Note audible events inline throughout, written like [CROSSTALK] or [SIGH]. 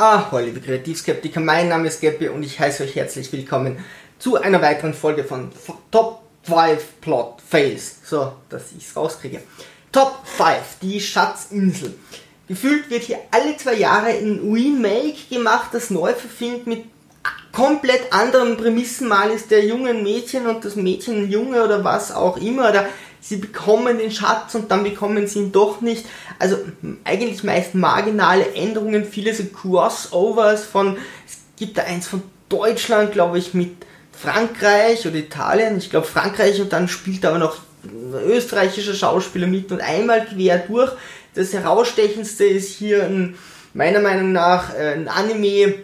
Ah, hallo liebe Kreativskeptiker, mein Name ist Gabby und ich heiße euch herzlich willkommen zu einer weiteren Folge von Top 5 Plot Fails. So, dass ich es rauskriege. Top 5, die Schatzinsel. Gefühlt wird hier alle zwei Jahre ein Remake gemacht, das neu verfilmt mit komplett anderen Prämissen. Mal ist der Junge Mädchen und das Mädchen Junge oder was auch immer. Oder sie bekommen den Schatz und dann bekommen sie ihn doch nicht. Also eigentlich meist marginale Änderungen, viele so Crossovers von, es gibt da eins von Deutschland, glaube ich, mit Frankreich oder Italien, ich glaube Frankreich und dann spielt aber noch österreichischer Schauspieler mit und einmal quer durch. Das herausstechendste ist hier ein, meiner Meinung nach äh, ein Anime,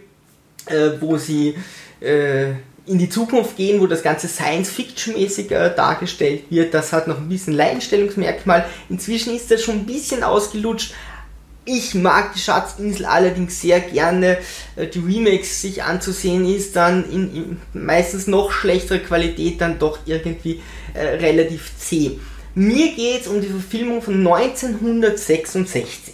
äh, wo sie äh, in die Zukunft gehen, wo das Ganze Science-Fiction-mäßig äh, dargestellt wird. Das hat noch ein bisschen Leinstellungsmerkmal. Inzwischen ist das schon ein bisschen ausgelutscht. Ich mag die Schatzinsel allerdings sehr gerne. Äh, die Remakes sich anzusehen ist dann in, in meistens noch schlechtere Qualität dann doch irgendwie äh, relativ zäh. Mir geht es um die Verfilmung von 1966.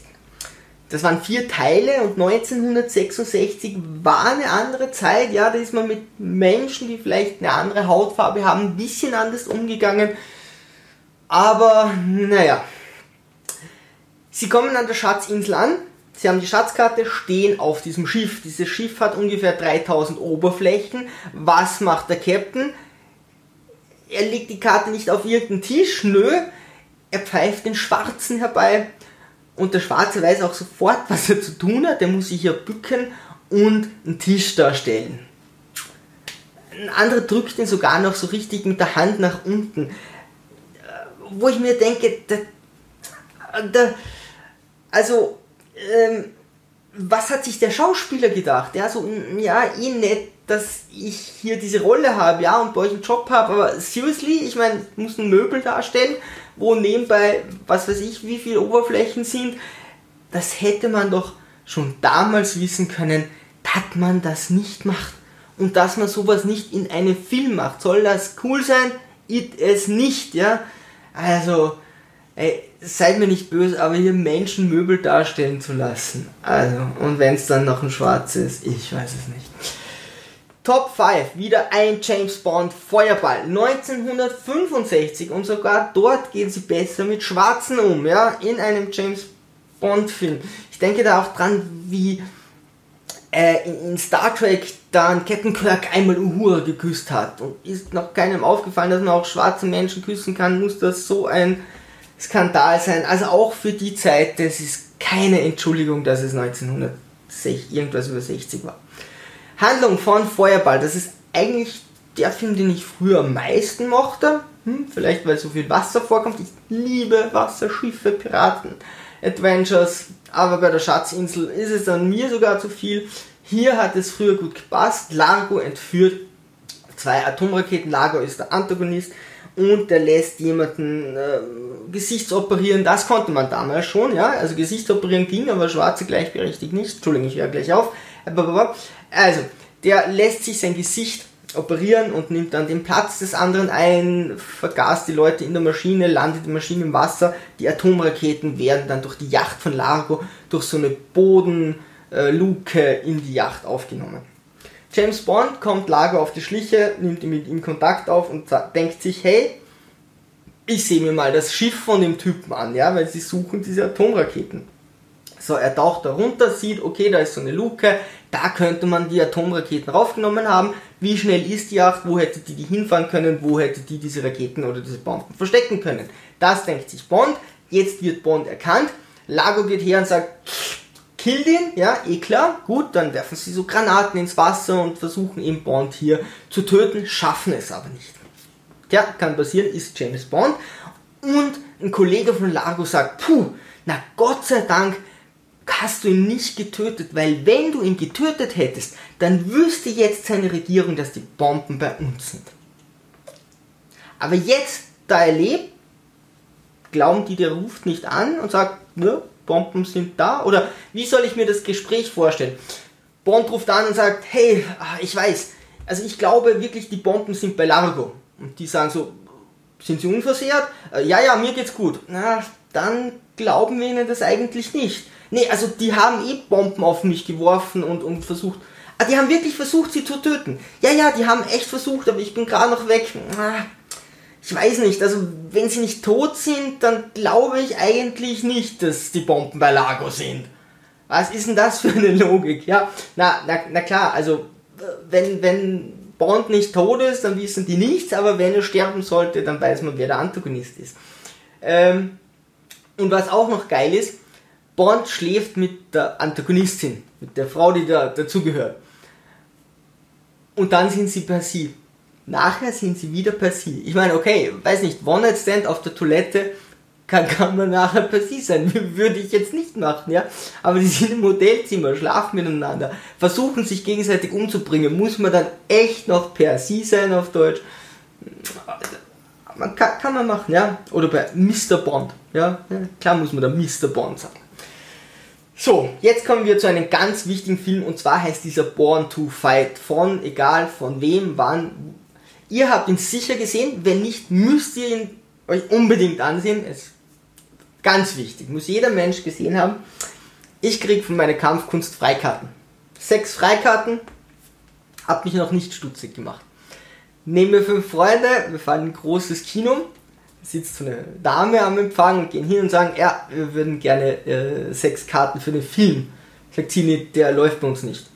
Das waren vier Teile und 1966 war eine andere Zeit. Ja, da ist man mit Menschen, die vielleicht eine andere Hautfarbe haben, ein bisschen anders umgegangen. Aber naja, sie kommen an der Schatzinsel an. Sie haben die Schatzkarte, stehen auf diesem Schiff. Dieses Schiff hat ungefähr 3000 Oberflächen. Was macht der Captain? Er legt die Karte nicht auf irgendeinen Tisch, nö. Er pfeift den Schwarzen herbei und der Schwarze weiß auch sofort, was er zu tun hat. Der muss sich hier bücken und einen Tisch darstellen. Ein anderer drückt ihn sogar noch so richtig mit der Hand nach unten. Wo ich mir denke, da, da, also, ähm, was hat sich der Schauspieler gedacht? Ja, so, ja, eh nett, dass ich hier diese Rolle habe, ja, und bei euch einen Job habe, aber seriously, ich meine, ich muss ein Möbel darstellen wo nebenbei, was weiß ich, wie viele Oberflächen sind. Das hätte man doch schon damals wissen können, dass man das nicht macht. Und dass man sowas nicht in einem Film macht. Soll das cool sein? It es nicht, ja? Also, ey, seid mir nicht böse, aber hier Menschen Möbel darstellen zu lassen. Also, und wenn es dann noch ein Schwarz ist, ich weiß es nicht. Top 5, wieder ein James Bond Feuerball. 1965 und sogar dort gehen sie besser mit Schwarzen um, ja, in einem James Bond Film. Ich denke da auch dran, wie äh, in Star Trek dann Captain Kirk einmal Uhura geküsst hat. Und ist noch keinem aufgefallen, dass man auch schwarze Menschen küssen kann, muss das so ein Skandal sein. Also auch für die Zeit, das ist keine Entschuldigung, dass es 1960 irgendwas über 60 war. Handlung von Feuerball, das ist eigentlich der Film, den ich früher am meisten mochte. Hm, vielleicht weil so viel Wasser vorkommt. Ich liebe Wasserschiffe, Piraten, Adventures. Aber bei der Schatzinsel ist es an mir sogar zu viel. Hier hat es früher gut gepasst. Largo entführt zwei Atomraketen. Largo ist der Antagonist und der lässt jemanden äh, Gesichtsoperieren. Das konnte man damals schon, ja. Also Gesichtsoperieren ging, aber Schwarze gleichberechtigt nicht. Entschuldigung, ich höre gleich auf. Also, der lässt sich sein Gesicht operieren und nimmt dann den Platz des anderen ein, vergaß die Leute in der Maschine, landet die Maschine im Wasser, die Atomraketen werden dann durch die Yacht von Largo durch so eine Bodenluke in die Yacht aufgenommen. James Bond kommt Largo auf die Schliche, nimmt mit ihm Kontakt auf und denkt sich, hey, ich sehe mir mal das Schiff von dem Typen an, ja, weil sie suchen diese Atomraketen. So, er taucht da runter, sieht, okay, da ist so eine Luke, da könnte man die Atomraketen raufgenommen haben. Wie schnell ist die Yacht? Wo hätte die die hinfahren können? Wo hätte die diese Raketen oder diese Bomben verstecken können? Das denkt sich Bond. Jetzt wird Bond erkannt. Lago geht her und sagt, kill den, ja, eh klar, gut, dann werfen sie so Granaten ins Wasser und versuchen eben Bond hier zu töten, schaffen es aber nicht. Ja, kann passieren, ist James Bond. Und ein Kollege von Lago sagt, puh, na Gott sei Dank hast du ihn nicht getötet, weil wenn du ihn getötet hättest, dann wüsste jetzt seine Regierung, dass die Bomben bei uns sind. Aber jetzt, da er lebt, glauben die, der ruft nicht an und sagt, ne, Bomben sind da? Oder wie soll ich mir das Gespräch vorstellen? Bond ruft an und sagt, hey, ah, ich weiß, also ich glaube wirklich, die Bomben sind bei Largo. Und die sagen so, sind sie unversehrt? Äh, ja, ja, mir geht's gut. Na, dann glauben wir ihnen das eigentlich nicht Nee, also die haben eh Bomben auf mich geworfen und, und versucht. Ah, die haben wirklich versucht, sie zu töten. Ja, ja, die haben echt versucht, aber ich bin gerade noch weg. Ah, ich weiß nicht, also wenn sie nicht tot sind, dann glaube ich eigentlich nicht, dass die Bomben bei Lago sind. Was ist denn das für eine [LAUGHS] Logik? Ja, na, na, na klar, also wenn, wenn Bond nicht tot ist, dann wissen die nichts, aber wenn er sterben sollte, dann weiß man, wer der Antagonist ist. Ähm, und was auch noch geil ist, Bond schläft mit der Antagonistin, mit der Frau, die da dazugehört. Und dann sind sie per sie. Nachher sind sie wieder per sie. Ich meine, okay, weiß nicht, One-Night-Stand auf der Toilette kann, kann man nachher per sie sein. [LAUGHS] Würde ich jetzt nicht machen, ja. Aber die sind im Modellzimmer, schlafen miteinander, versuchen sich gegenseitig umzubringen. Muss man dann echt noch per sie sein auf Deutsch? Man kann, kann man machen, ja. Oder bei Mr. Bond, ja. Klar muss man da Mr. Bond sagen. So, jetzt kommen wir zu einem ganz wichtigen Film und zwar heißt dieser Born to Fight von, egal von wem, wann. Ihr habt ihn sicher gesehen, wenn nicht, müsst ihr ihn euch unbedingt ansehen. Es Ganz wichtig, muss jeder Mensch gesehen haben. Ich krieg von meiner Kampfkunst Freikarten. Sechs Freikarten, hab mich noch nicht stutzig gemacht. Nehmen wir fünf Freunde, wir fahren in ein großes Kino, sitzt so eine Dame am Empfang und gehen hin und sagen, ja, wir würden gerne äh, sechs Karten für den Film. Sagt sie, nee, der läuft bei uns nicht.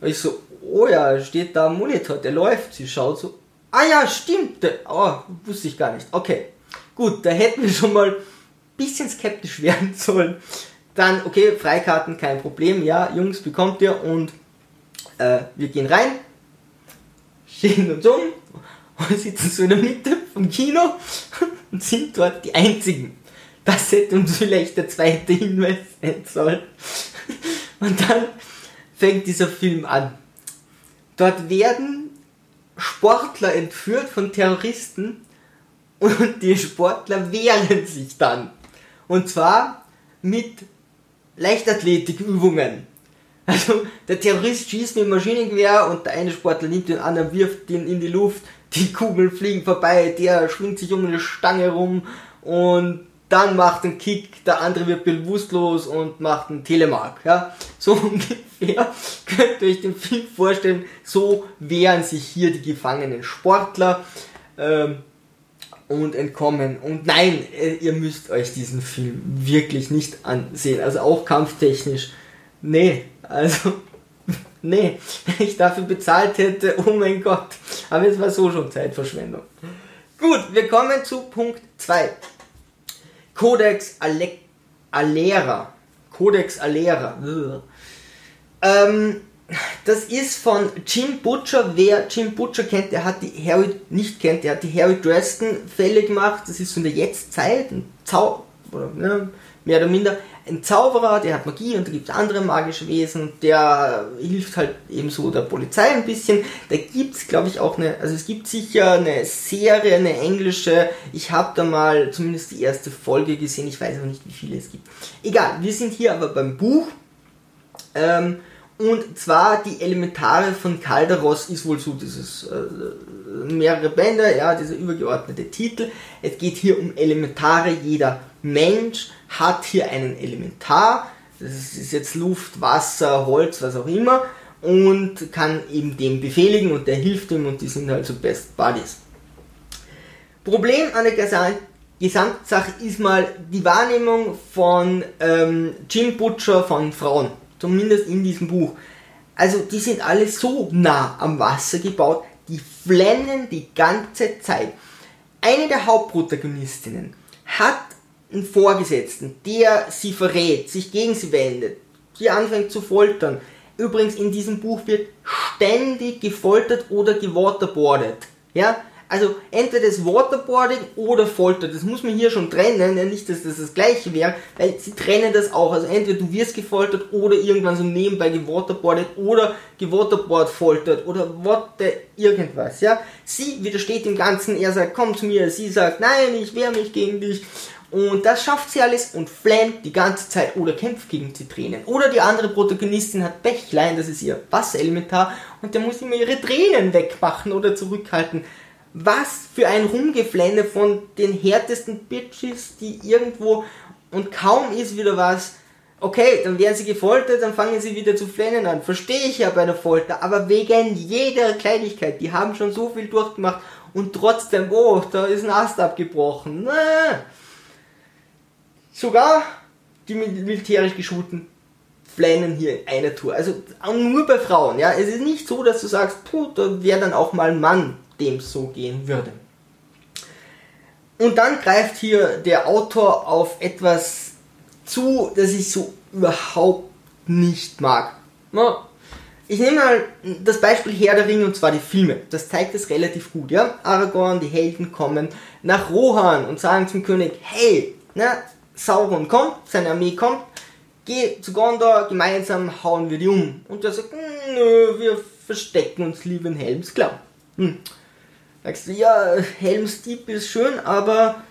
Und ich so, oh ja, steht da am Monitor, der läuft. Sie schaut so, ah ja, stimmt, oh, wusste ich gar nicht. Okay, gut, da hätten wir schon mal bisschen skeptisch [LAUGHS] werden sollen, dann, okay, Freikarten, kein Problem, ja, Jungs, bekommt ihr und äh, wir gehen rein, stehen uns um und [LAUGHS] sitzen so in der Mitte vom Kino und sind dort die Einzigen. Das hätte uns vielleicht der zweite Hinweis sein sollen. [LAUGHS] Und dann fängt dieser Film an. Dort werden Sportler entführt von Terroristen und die Sportler wehren sich dann. Und zwar mit Leichtathletikübungen. Also der Terrorist schießt mit dem Maschinengewehr und der eine Sportler nimmt den anderen, wirft den in die Luft, die Kugeln fliegen vorbei, der schwingt sich um eine Stange rum und dann macht einen Kick, der andere wird bewusstlos und macht einen Telemark. Ja? So [LAUGHS] ungefähr könnt ihr euch den Film vorstellen, so wehren sich hier die gefangenen Sportler. Ähm, und entkommen. Und nein, äh, ihr müsst euch diesen Film wirklich nicht ansehen. Also auch kampftechnisch. Nee, also nee, wenn [LAUGHS] ich dafür bezahlt hätte, oh mein Gott. Aber es war so schon Zeitverschwendung. Gut, wir kommen zu Punkt 2. Codex Ale Alera. Codex Alera. Ähm, das ist von Jim Butcher. Wer Jim Butcher kennt, der hat die Harry nicht kennt, der hat die Harry Dresden Fälle gemacht. Das ist so in der Jetztzeit ein Zau oder ne, mehr oder minder ein Zauberer, der hat Magie und da gibt es andere magische Wesen. Der hilft halt ebenso der Polizei ein bisschen. Da gibt es, glaube ich, auch eine, also es gibt sicher eine Serie, eine englische. Ich habe da mal zumindest die erste Folge gesehen. Ich weiß aber nicht, wie viele es gibt. Egal, wir sind hier aber beim Buch. Ähm, und zwar die Elementare von Calderos ist wohl so dieses äh, mehrere Bände, ja, dieser übergeordnete Titel. Es geht hier um Elementare. Jeder Mensch hat hier einen Elementar. Das ist jetzt Luft, Wasser, Holz, was auch immer. Und kann eben dem befehligen und der hilft ihm und die sind halt so Best Buddies. Problem an der Gesamtsache ist mal die Wahrnehmung von ähm, Jim Butcher von Frauen zumindest in diesem Buch. Also die sind alle so nah am Wasser gebaut, die flennen die ganze Zeit. Eine der Hauptprotagonistinnen hat einen Vorgesetzten, der sie verrät, sich gegen sie wendet, sie anfängt zu foltern. Übrigens in diesem Buch wird ständig gefoltert oder gewaterboardet. Ja, also entweder das Waterboarding oder Folter. Das muss man hier schon trennen. Ja, nicht, dass das das gleiche wäre, weil sie trennen das auch. Also entweder du wirst gefoltert oder irgendwann so nebenbei gewaterboardet oder gewaterboard foltert oder what irgendwas. Ja, sie widersteht dem Ganzen. Er sagt, komm zu mir. Sie sagt, nein, ich wehre mich gegen dich. Und das schafft sie alles und flammt die ganze Zeit oder kämpft gegen die Tränen. Oder die andere Protagonistin hat Bächlein, das ist ihr Wasserelementar, und der muss immer ihre Tränen wegmachen oder zurückhalten was für ein Rumgeflänne von den härtesten Bitches, die irgendwo und kaum ist wieder was, Okay, dann werden sie gefoltert, dann fangen sie wieder zu flennen an. Verstehe ich ja bei der Folter, aber wegen jeder Kleinigkeit, die haben schon so viel durchgemacht und trotzdem, oh, da ist ein Ast abgebrochen. Na. Sogar die militärisch geschulten flennen hier in einer Tour. Also nur bei Frauen, ja. Es ist nicht so, dass du sagst, puh, da wäre dann auch mal ein Mann, dem so gehen würde. Und dann greift hier der Autor auf etwas zu, das ich so überhaupt nicht mag. Ich nehme mal das Beispiel Herr der Ringe und zwar die Filme. Das zeigt es relativ gut, ja. Aragorn, die Helden kommen nach Rohan und sagen zum König, hey, na, Sauron kommt, seine Armee kommt, geh zu Gondor, gemeinsam hauen wir die um. Und der sagt, nö, wir verstecken uns lieber in Helms Hm. Sagst du, ja, Helmsdieb ist schön, aber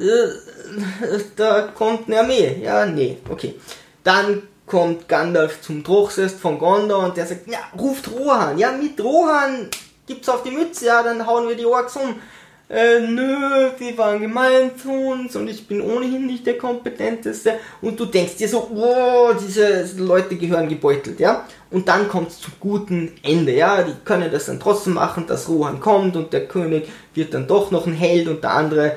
äh, [LAUGHS] da kommt eine Armee. Ja, nee, okay. Dann kommt Gandalf zum Drochsest von Gondor und der sagt, ja, ruft Rohan. Ja, mit Rohan gibt's auf die Mütze, ja, dann hauen wir die Orks um äh, nö, die waren gemein zu uns und ich bin ohnehin nicht der Kompetenteste. Und du denkst dir so, wow, diese Leute gehören gebeutelt, ja. Und dann kommt es zum guten Ende, ja. Die können das dann trotzdem machen, dass Rohan kommt und der König wird dann doch noch ein Held und der andere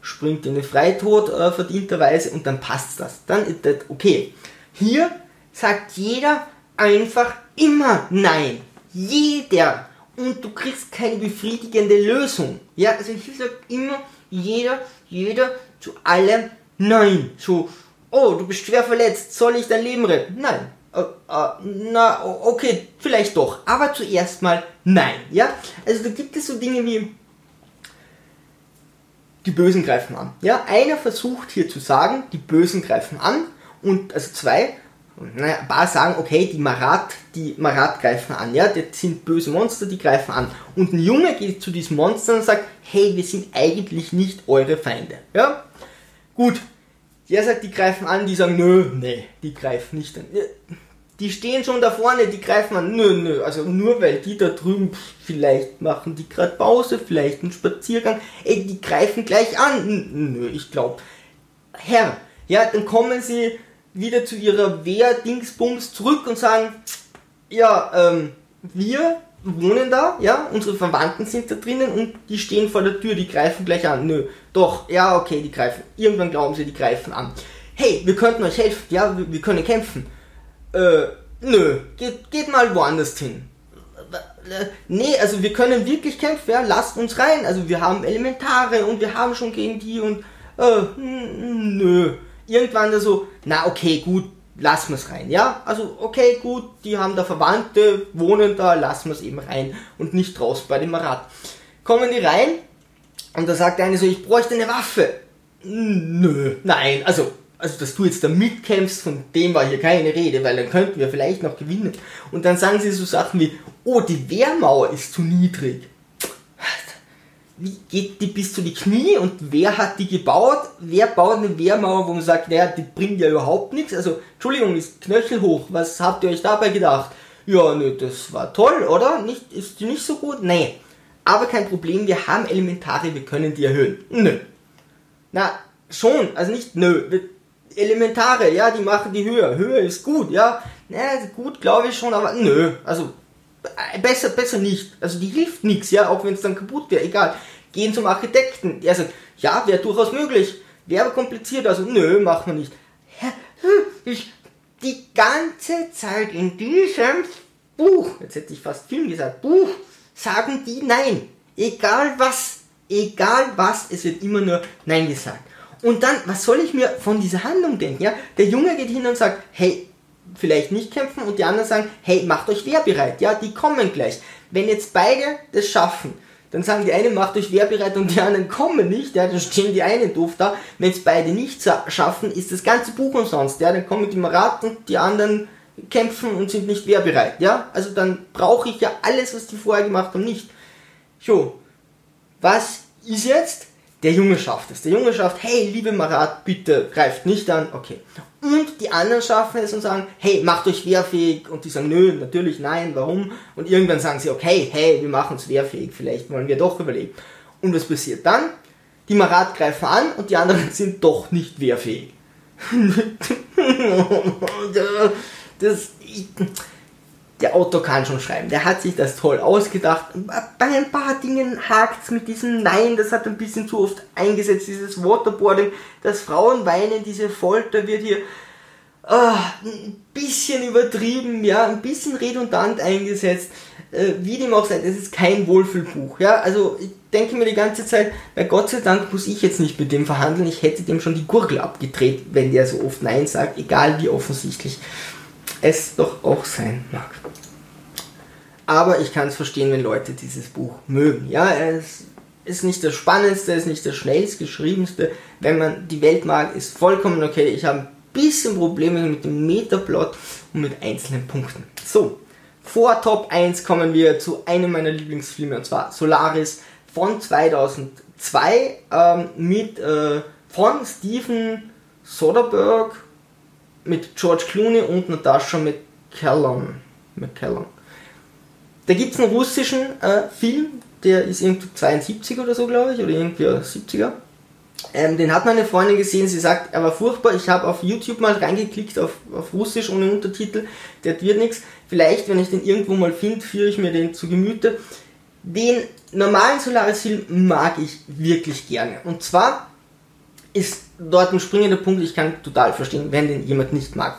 springt in den Freitod äh, verdienterweise und dann passt das. Dann ist das okay. Hier sagt jeder einfach immer Nein. Jeder und du kriegst keine befriedigende Lösung. Ja, also hier sagt immer jeder, jeder zu allem Nein. So, oh, du bist schwer verletzt, soll ich dein Leben retten? Nein. Uh, uh, na, okay, vielleicht doch. Aber zuerst mal nein. Ja, also da gibt es so Dinge wie die Bösen greifen an. Ja, einer versucht hier zu sagen, die Bösen greifen an und also zwei naja, ein paar sagen, okay, die Marat, die Marat greifen an, ja, das sind böse Monster, die greifen an. Und ein Junge geht zu diesen Monstern und sagt, hey, wir sind eigentlich nicht eure Feinde, ja. Gut, der sagt, die greifen an, die sagen, nö, nee, die greifen nicht an. Die stehen schon da vorne, die greifen an, nö, nö, also nur weil die da drüben, vielleicht machen die gerade Pause, vielleicht einen Spaziergang, ey, die greifen gleich an, nö, ich glaube, Herr, ja, dann kommen sie wieder zu ihrer Wehr-Dingsbums zurück und sagen, ja, ähm, wir wohnen da, ja, unsere Verwandten sind da drinnen und die stehen vor der Tür, die greifen gleich an. Nö, doch, ja, okay, die greifen. Irgendwann glauben sie, die greifen an. Hey, wir könnten euch helfen, ja, wir, wir können kämpfen. Äh, nö, geht, geht mal woanders hin. Nee, also wir können wirklich kämpfen, ja, lasst uns rein. Also wir haben Elementare und wir haben schon gegen die und, äh, nö irgendwann da so, na okay, gut, lassen wir es rein, ja? Also, okay, gut, die haben da Verwandte, wohnen da, lassen wir es eben rein und nicht draußen bei dem Rad. Kommen die rein und da sagt der eine so, ich bräuchte eine Waffe. Nö, nein, also, also dass du jetzt da mitkämpfst, von dem war hier keine Rede, weil dann könnten wir vielleicht noch gewinnen. Und dann sagen sie so Sachen wie, oh, die Wehrmauer ist zu niedrig wie geht die bis zu die Knie und wer hat die gebaut? Wer baut eine Wehrmauer, wo man sagt, naja, die bringt ja überhaupt nichts? Also, Entschuldigung, ist knöchelhoch. Was habt ihr euch dabei gedacht? Ja, nö, das war toll, oder? Nicht, ist die nicht so gut? Nee. Aber kein Problem, wir haben Elementare, wir können die erhöhen. Nö. Na, schon, also nicht nö. Elementare, ja, die machen die Höhe. Höhe ist gut, ja. Na, gut, glaube ich schon, aber nö. Also, besser, besser nicht. Also die hilft nichts, ja, auch wenn es dann kaputt wäre, egal. Gehen zum Architekten. Der sagt, ja, wäre durchaus möglich. Wäre aber kompliziert, also nö, machen wir nicht. Ich, die ganze Zeit in diesem Buch, jetzt hätte ich fast Film gesagt, Buch, sagen die nein. Egal was, egal was, es wird immer nur nein gesagt. Und dann, was soll ich mir von dieser Handlung denken? Ja, der Junge geht hin und sagt, hey, vielleicht nicht kämpfen und die anderen sagen, hey, macht euch wehrbereit, ja, die kommen gleich. Wenn jetzt beide das schaffen, dann sagen die einen, macht euch wehrbereit und die anderen kommen nicht, ja, dann stehen die einen doof da. Wenn es beide nicht schaffen, ist das ganze Buch umsonst, ja, dann kommen die Marat und die anderen kämpfen und sind nicht wehrbereit, ja. Also dann brauche ich ja alles, was die vorher gemacht haben, nicht. Jo, was ist jetzt? Der Junge schafft es. Der Junge schafft, hey, liebe Marat, bitte greift nicht an. Okay. Und die anderen schaffen es und sagen, hey, macht euch wehrfähig. Und die sagen, nö, natürlich nein, warum? Und irgendwann sagen sie, okay, hey, wir machen uns wehrfähig, vielleicht wollen wir doch überleben. Und was passiert dann? Die Marat greifen an und die anderen [LAUGHS] sind doch nicht wehrfähig. [LAUGHS] das, der Autor kann schon schreiben. Der hat sich das toll ausgedacht. Bei ein paar Dingen hakt es mit diesem Nein, das hat ein bisschen zu oft eingesetzt, dieses Waterboarding, das Frauen weinen, diese Folter wird hier äh, ein bisschen übertrieben, ja, ein bisschen redundant eingesetzt. Äh, wie dem auch sei, das ist kein Wohlfühlbuch, ja. Also ich denke mir die ganze Zeit, bei Gott sei Dank muss ich jetzt nicht mit dem verhandeln, ich hätte dem schon die Gurgel abgedreht, wenn der so oft Nein sagt, egal wie offensichtlich es doch auch sein mag. Aber ich kann es verstehen, wenn Leute dieses Buch mögen. Ja, es ist nicht das Spannendste, es ist nicht das schnellst geschriebenste. Wenn man die Welt mag, ist vollkommen okay. Ich habe ein bisschen Probleme mit dem Metaplot und mit einzelnen Punkten. So, vor Top 1 kommen wir zu einem meiner Lieblingsfilme und zwar Solaris von 2002 ähm, mit äh, von Steven Soderbergh mit George Clooney und Natascha McCallum. McCallum. Da gibt es einen russischen äh, Film, der ist irgendwie 72 oder so, glaube ich, oder irgendwie 70er. Ähm, den hat meine Freundin gesehen, sie sagt, er war furchtbar. Ich habe auf YouTube mal reingeklickt auf, auf Russisch ohne Untertitel, der wird nichts. Vielleicht, wenn ich den irgendwo mal finde, führe ich mir den zu Gemüte. Den normalen Solaris-Film mag ich wirklich gerne. Und zwar ist dort ein springender Punkt, ich kann total verstehen, wenn den jemand nicht mag.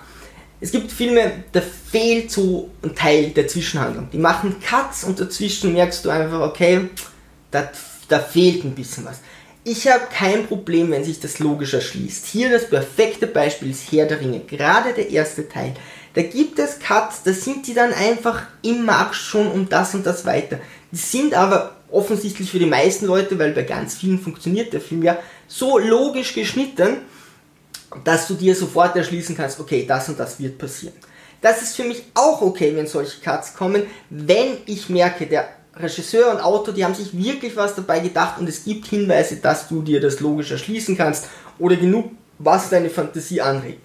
Es gibt Filme, da fehlt so ein Teil der Zwischenhandlung. Die machen Cuts und dazwischen merkst du einfach, okay, da, fehlt ein bisschen was. Ich habe kein Problem, wenn sich das logisch erschließt. Hier das perfekte Beispiel ist Herr der Ringe, gerade der erste Teil. Da gibt es Cuts, da sind die dann einfach im Markt schon um das und das weiter. Die sind aber offensichtlich für die meisten Leute, weil bei ganz vielen funktioniert der Film ja, so logisch geschnitten, dass du dir sofort erschließen kannst, okay, das und das wird passieren. Das ist für mich auch okay, wenn solche Cuts kommen, wenn ich merke, der Regisseur und Autor, die haben sich wirklich was dabei gedacht und es gibt Hinweise, dass du dir das logisch erschließen kannst oder genug, was deine Fantasie anregt.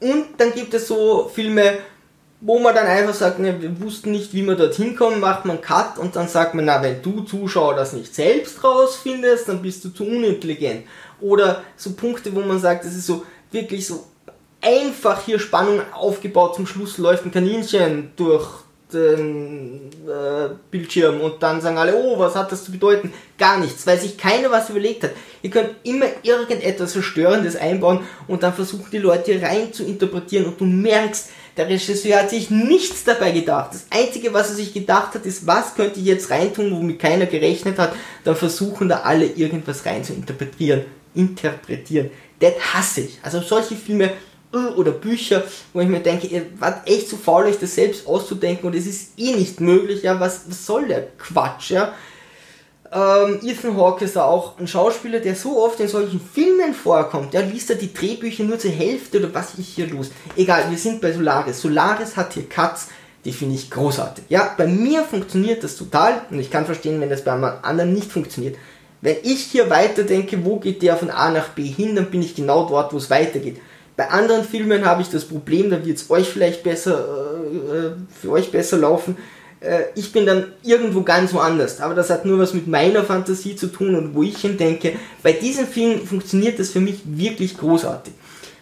Und dann gibt es so Filme, wo man dann einfach sagt, ne, wir wussten nicht, wie wir dorthin kommen, macht man Cut und dann sagt man, na, wenn du Zuschauer das nicht selbst rausfindest, dann bist du zu unintelligent. Oder so Punkte, wo man sagt, das ist so wirklich so einfach hier Spannung aufgebaut, zum Schluss läuft ein Kaninchen durch den äh, Bildschirm und dann sagen alle, oh, was hat das zu bedeuten? Gar nichts, weil sich keiner was überlegt hat. Ihr könnt immer irgendetwas Verstörendes einbauen und dann versuchen die Leute rein zu interpretieren und du merkst, der Regisseur hat sich nichts dabei gedacht. Das Einzige, was er sich gedacht hat, ist, was könnte ich jetzt reintun, womit keiner gerechnet hat. Dann versuchen da alle irgendwas rein zu interpretieren. Interpretieren. Das hasse ich. Also solche Filme äh, oder Bücher, wo ich mir denke, ihr wart echt zu faul, euch das selbst auszudenken und es ist eh nicht möglich. Ja, was, was soll der Quatsch? Ja, ähm, Ethan Hawke ist auch ein Schauspieler, der so oft in solchen Filmen vorkommt. Der liest da die Drehbücher nur zur Hälfte oder was ist hier los? Egal, wir sind bei Solaris. Solaris hat hier Cuts, die finde ich großartig. Ja, bei mir funktioniert das total und ich kann verstehen, wenn das bei einem anderen nicht funktioniert. Wenn ich hier weiterdenke, wo geht der von A nach B hin, dann bin ich genau dort, wo es weitergeht. Bei anderen Filmen habe ich das Problem, da wird es euch vielleicht besser, äh, äh, für euch besser laufen, äh, ich bin dann irgendwo ganz woanders. Aber das hat nur was mit meiner Fantasie zu tun und wo ich hin denke. Bei diesem Film funktioniert das für mich wirklich großartig.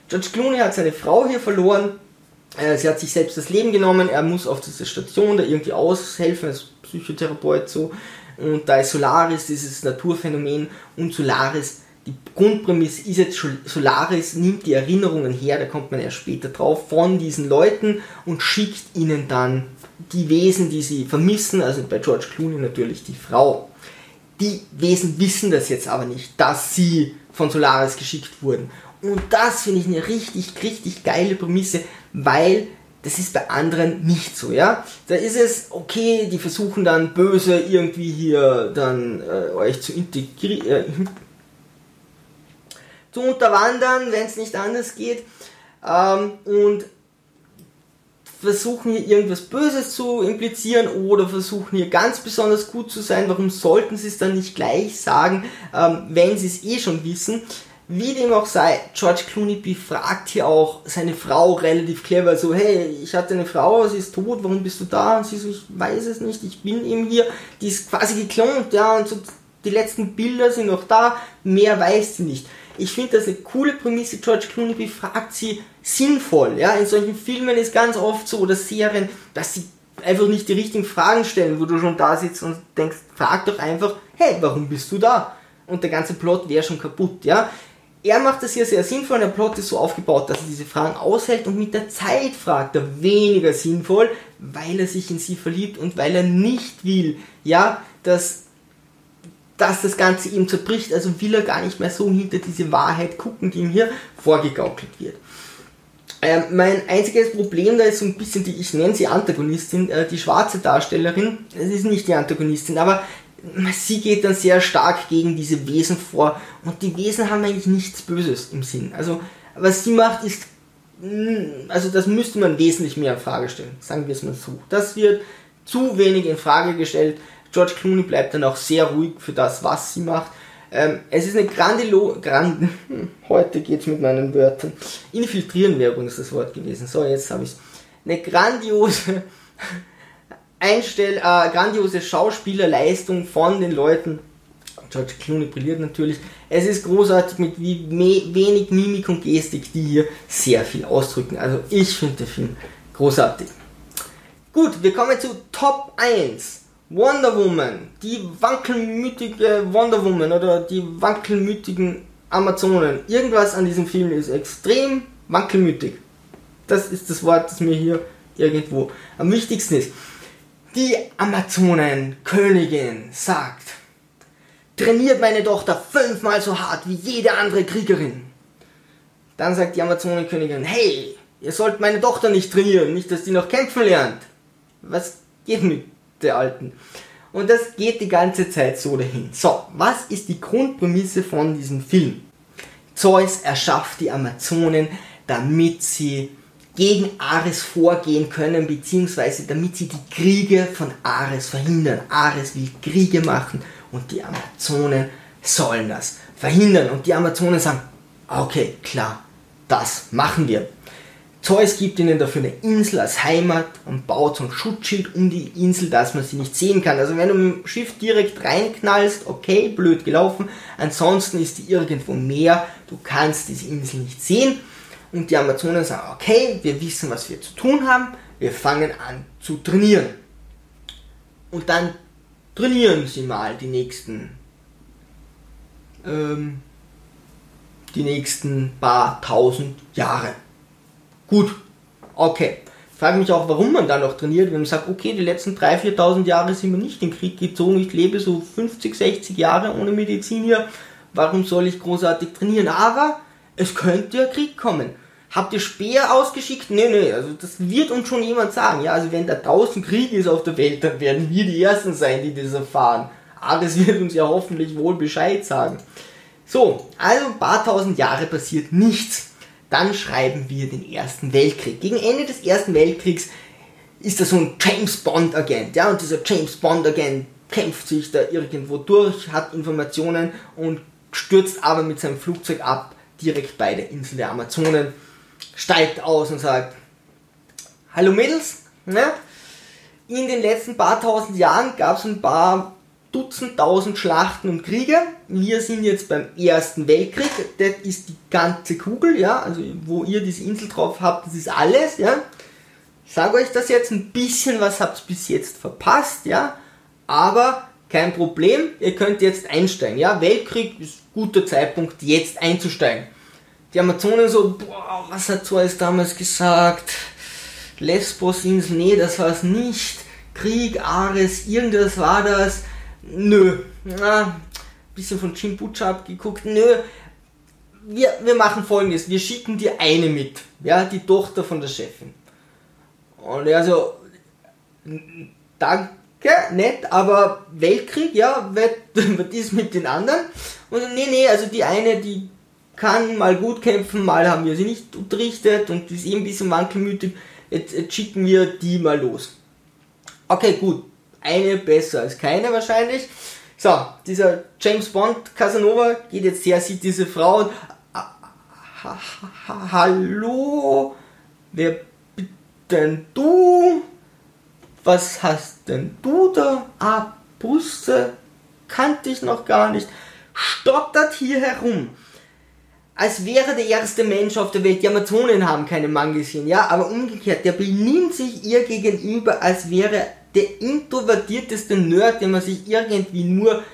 George Clooney hat seine Frau hier verloren. Äh, sie hat sich selbst das Leben genommen. Er muss auf dieser Station da irgendwie aushelfen als Psychotherapeut so. Und da ist Solaris, dieses Naturphänomen und Solaris die Grundprämisse ist jetzt Solaris nimmt die Erinnerungen her, da kommt man erst später drauf, von diesen Leuten und schickt ihnen dann die Wesen, die sie vermissen, also bei George Clooney natürlich die Frau. Die Wesen wissen das jetzt aber nicht, dass sie von Solaris geschickt wurden. Und das finde ich eine richtig, richtig geile Prämisse, weil das ist bei anderen nicht so, ja. Da ist es, okay, die versuchen dann böse irgendwie hier dann äh, euch zu integrieren, äh, zu unterwandern, wenn es nicht anders geht. Ähm, und versuchen hier irgendwas Böses zu implizieren oder versuchen hier ganz besonders gut zu sein. Warum sollten sie es dann nicht gleich sagen, ähm, wenn sie es eh schon wissen? Wie dem auch sei, George Clooney befragt hier auch seine Frau relativ clever, so, hey, ich hatte eine Frau, sie ist tot, warum bist du da? Und sie so, ich weiß es nicht, ich bin eben hier, die ist quasi geklont, ja, und so, die letzten Bilder sind noch da, mehr weiß sie nicht ich finde das eine coole Prämisse. George Clooney befragt sie sinnvoll. Ja, in solchen Filmen ist ganz oft so oder Serien, dass sie einfach nicht die richtigen Fragen stellen, wo du schon da sitzt und denkst, frag doch einfach, hey, warum bist du da? Und der ganze Plot wäre schon kaputt, ja. Er macht das hier sehr sinnvoll, der Plot ist so aufgebaut, dass er diese Fragen aushält und mit der Zeit fragt er weniger sinnvoll, weil er sich in sie verliebt und weil er nicht will, ja, dass, dass das Ganze ihm zerbricht, also will er gar nicht mehr so hinter diese Wahrheit gucken, die ihm hier vorgegaukelt wird. Ähm, mein einziges Problem da ist so ein bisschen die, ich nenne sie Antagonistin, äh, die schwarze Darstellerin. Es ist nicht die Antagonistin, aber sie geht dann sehr stark gegen diese Wesen vor und die Wesen haben eigentlich nichts Böses im Sinn. Also was sie macht ist, mm, also das müsste man wesentlich mehr in Frage stellen, sagen wir es mal so. Das wird zu wenig in Frage gestellt. George Clooney bleibt dann auch sehr ruhig für das, was sie macht. Ähm, es ist eine grandilo... Grand, heute geht's mit meinen Wörtern. Infiltrieren wäre übrigens das Wort gewesen. So, jetzt habe ich Eine grandiose [LAUGHS] Einstell... Äh, grandiose Schauspielerleistung von den Leuten. George Clooney brilliert natürlich. Es ist großartig mit wie wenig Mimik und Gestik, die hier sehr viel ausdrücken. Also ich finde den Film großartig. Gut, wir kommen zu Top 1. Wonder Woman, die wankelmütige Wonder Woman oder die wankelmütigen Amazonen. Irgendwas an diesem Film ist extrem wankelmütig. Das ist das Wort, das mir hier irgendwo am wichtigsten ist. Die Amazonenkönigin sagt, trainiert meine Tochter fünfmal so hart wie jede andere Kriegerin. Dann sagt die Amazonenkönigin, hey, ihr sollt meine Tochter nicht trainieren, nicht, dass die noch kämpfen lernt. Was geht mit der alten. Und das geht die ganze Zeit so dahin. So, was ist die Grundprämisse von diesem Film? Zeus erschafft die Amazonen, damit sie gegen Ares vorgehen können, beziehungsweise damit sie die Kriege von Ares verhindern. Ares will Kriege machen und die Amazonen sollen das verhindern. Und die Amazonen sagen, okay, klar, das machen wir. Zeus gibt ihnen dafür eine Insel als Heimat und baut so ein Schutzschild um die Insel, dass man sie nicht sehen kann. Also wenn du mit dem Schiff direkt reinknallst, okay, blöd gelaufen. Ansonsten ist die irgendwo mehr, du kannst diese Insel nicht sehen. Und die Amazonen sagen, okay, wir wissen, was wir zu tun haben, wir fangen an zu trainieren. Und dann trainieren sie mal die nächsten, ähm, die nächsten paar tausend Jahre. Gut, okay. Frage mich auch, warum man da noch trainiert, wenn man sagt, okay, die letzten 3.000, 4.000 Jahre sind wir nicht in den Krieg gezogen, ich lebe so 50, 60 Jahre ohne Medizin hier, warum soll ich großartig trainieren? Aber es könnte ja Krieg kommen. Habt ihr Speer ausgeschickt? Nee, nee, also das wird uns schon jemand sagen. Ja, also wenn da draußen Krieg ist auf der Welt, dann werden wir die Ersten sein, die das erfahren. Aber es wird uns ja hoffentlich wohl Bescheid sagen. So, also ein paar tausend Jahre passiert nichts dann schreiben wir den Ersten Weltkrieg. Gegen Ende des Ersten Weltkriegs ist da so ein James Bond Agent, ja, und dieser James Bond Agent kämpft sich da irgendwo durch, hat Informationen und stürzt aber mit seinem Flugzeug ab, direkt bei der Insel der Amazonen, steigt aus und sagt, hallo Mädels, ne? In den letzten paar tausend Jahren gab es ein paar Dutzend tausend Schlachten und Kriege. Wir sind jetzt beim Ersten Weltkrieg. Das ist die ganze Kugel, ja. Also wo ihr diese Insel drauf habt, das ist alles, ja. Ich sage euch das jetzt ein bisschen, was habt ihr bis jetzt verpasst, ja. Aber kein Problem, ihr könnt jetzt einsteigen, ja. Weltkrieg ist guter Zeitpunkt, jetzt einzusteigen. Die Amazonen so, boah, was hat so alles damals gesagt? Lesbos-Insel, nee, das war es nicht. Krieg, Ares, irgendwas war das nö, na, bisschen von Jim Butcher abgeguckt, nö, wir, wir machen folgendes, wir schicken dir eine mit, ja, die Tochter von der Chefin. Und er so, danke, nett, aber Weltkrieg, ja, [LAUGHS] was ist mit den anderen? Und nee, nee, also die eine, die kann mal gut kämpfen, mal haben wir sie nicht unterrichtet und ist eben ein bisschen wankelmütig, jetzt, jetzt schicken wir die mal los. Okay, gut, eine besser als keine wahrscheinlich. So, dieser James Bond Casanova geht jetzt her, sieht diese Frau und Hallo, wer bist denn du? Was hast denn du da? Ah, Brüste, kannte ich noch gar nicht. Stottert hier herum. Als wäre der erste Mensch auf der Welt. Die Amazonen haben keine Mann gesehen, ja, aber umgekehrt, der benimmt sich ihr gegenüber, als wäre der introvertierteste Nerd, den man sich irgendwie nur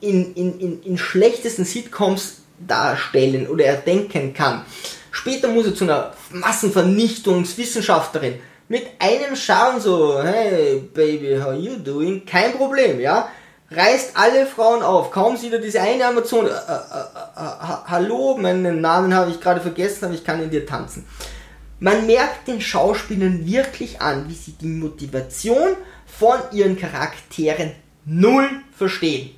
in, in, in, in schlechtesten Sitcoms darstellen oder erdenken kann. Später muss er zu einer Massenvernichtungswissenschaftlerin mit einem Schauen so, hey Baby, how you doing? Kein Problem, ja. Reißt alle Frauen auf. Kaum sieht er diese eine Amazon. Äh, äh, äh, hallo, meinen Namen habe ich gerade vergessen, aber ich kann in dir tanzen. Man merkt den Schauspielern wirklich an, wie sie die Motivation von ihren Charakteren null verstehen.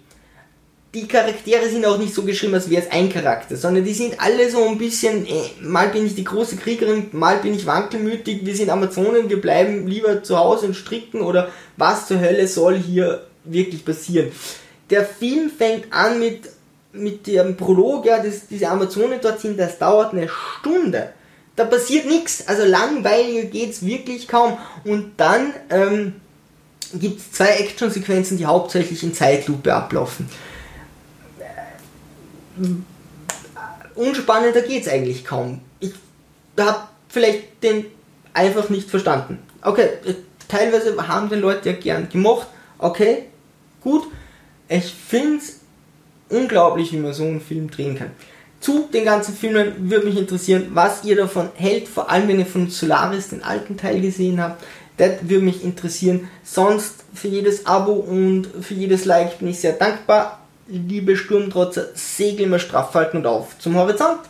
Die Charaktere sind auch nicht so geschrieben, als wäre es ein Charakter, sondern die sind alle so ein bisschen, äh, mal bin ich die große Kriegerin, mal bin ich wankelmütig, wir sind Amazonen, wir bleiben lieber zu Hause und stricken oder was zur Hölle soll hier wirklich passieren. Der Film fängt an mit, mit dem Prolog, ja, das, diese Amazonen dort sind, das dauert eine Stunde da passiert nichts. Also langweiliger geht es wirklich kaum. Und dann ähm, gibt es zwei Actionsequenzen, die hauptsächlich in Zeitlupe ablaufen. Unspannender geht es eigentlich kaum. Ich habe vielleicht den einfach nicht verstanden. Okay, teilweise haben den Leute ja gern gemocht. Okay, gut. Ich finde es unglaublich, wie man so einen Film drehen kann zu den ganzen Filmen würde mich interessieren, was ihr davon hält, vor allem wenn ihr von Solaris den alten Teil gesehen habt. Das würde mich interessieren. Sonst für jedes Abo und für jedes Like bin ich sehr dankbar. Liebe Sturmtrotzer, segel immer straff halten und auf zum Horizont.